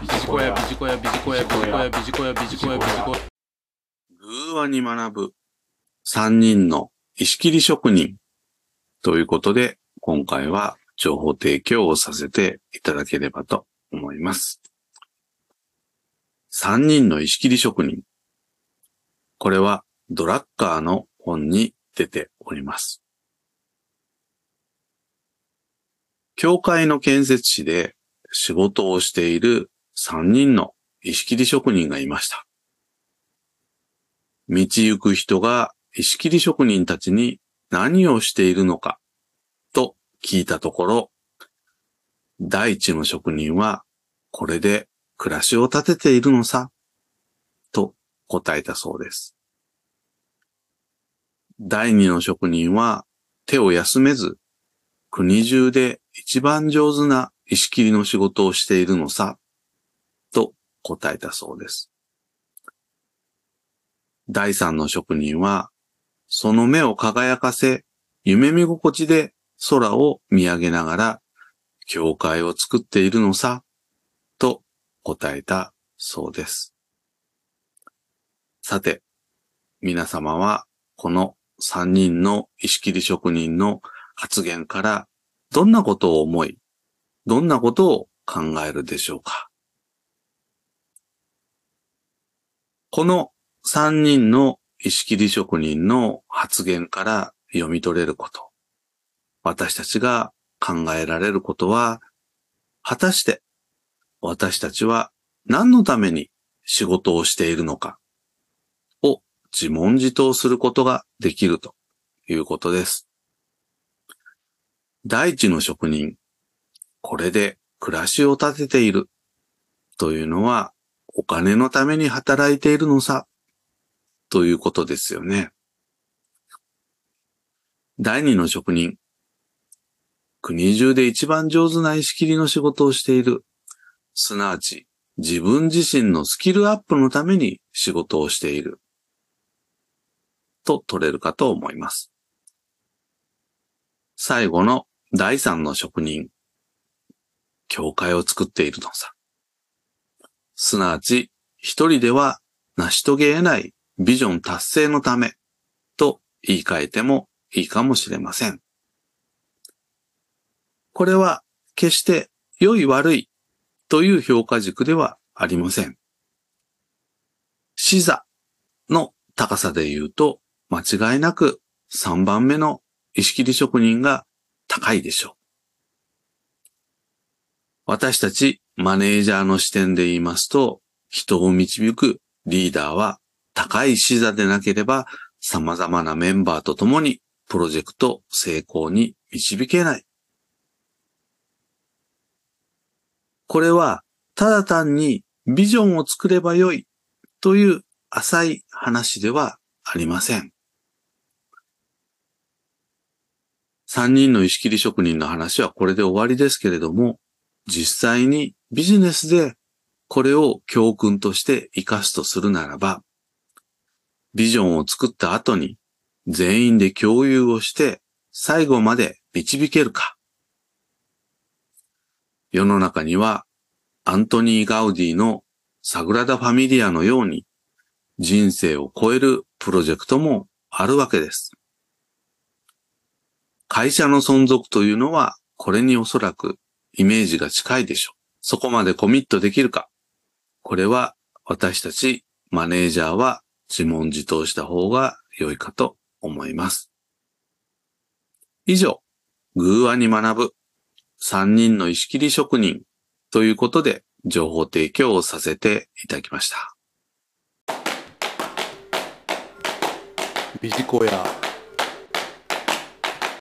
ビジコヤ、ビジコヤ、ビジコヤ、ビジコヤ、ビジコヤ、ビジコヤ、ビジコヤ。偶話に学ぶ三人の石切り職人ということで、今回は情報提供をさせていただければと思います。三人の石切り職人。これはドラッカーの本に出ております。教会の建設士で仕事をしている三人の石切り職人がいました。道行く人が石切り職人たちに何をしているのかと聞いたところ、第一の職人はこれで暮らしを立てているのさ、と答えたそうです。第二の職人は手を休めず、国中で一番上手な石切りの仕事をしているのさ、答えたそうです。第三の職人は、その目を輝かせ、夢見心地で空を見上げながら、教会を作っているのさ、と答えたそうです。さて、皆様は、この三人の石切り職人の発言から、どんなことを思い、どんなことを考えるでしょうか？この三人の石切り職人の発言から読み取れること。私たちが考えられることは、果たして私たちは何のために仕事をしているのかを自問自答することができるということです。第一の職人、これで暮らしを立てているというのはお金のために働いているのさということですよね。第二の職人。国中で一番上手な石切りの仕事をしている。すなわち、自分自身のスキルアップのために仕事をしている。と取れるかと思います。最後の第三の職人。教会を作っているのさ。すなわち、一人では成し遂げ得ないビジョン達成のためと言い換えてもいいかもしれません。これは決して良い悪いという評価軸ではありません。視座の高さで言うと間違いなく3番目の石切り職人が高いでしょう。私たちマネージャーの視点で言いますと、人を導くリーダーは高い視座でなければ様々なメンバーと共にプロジェクト成功に導けない。これはただ単にビジョンを作ればよいという浅い話ではありません。三人の石切り職人の話はこれで終わりですけれども、実際にビジネスでこれを教訓として活かすとするならば、ビジョンを作った後に全員で共有をして最後まで導けるか。世の中にはアントニー・ガウディのサグラダ・ファミリアのように人生を超えるプロジェクトもあるわけです。会社の存続というのはこれにおそらくイメージが近いでしょう。そこまでコミットできるか。これは私たちマネージャーは自問自答した方が良いかと思います。以上、偶話に学ぶ三人の石切り職人ということで情報提供をさせていただきました。ビジコヤ。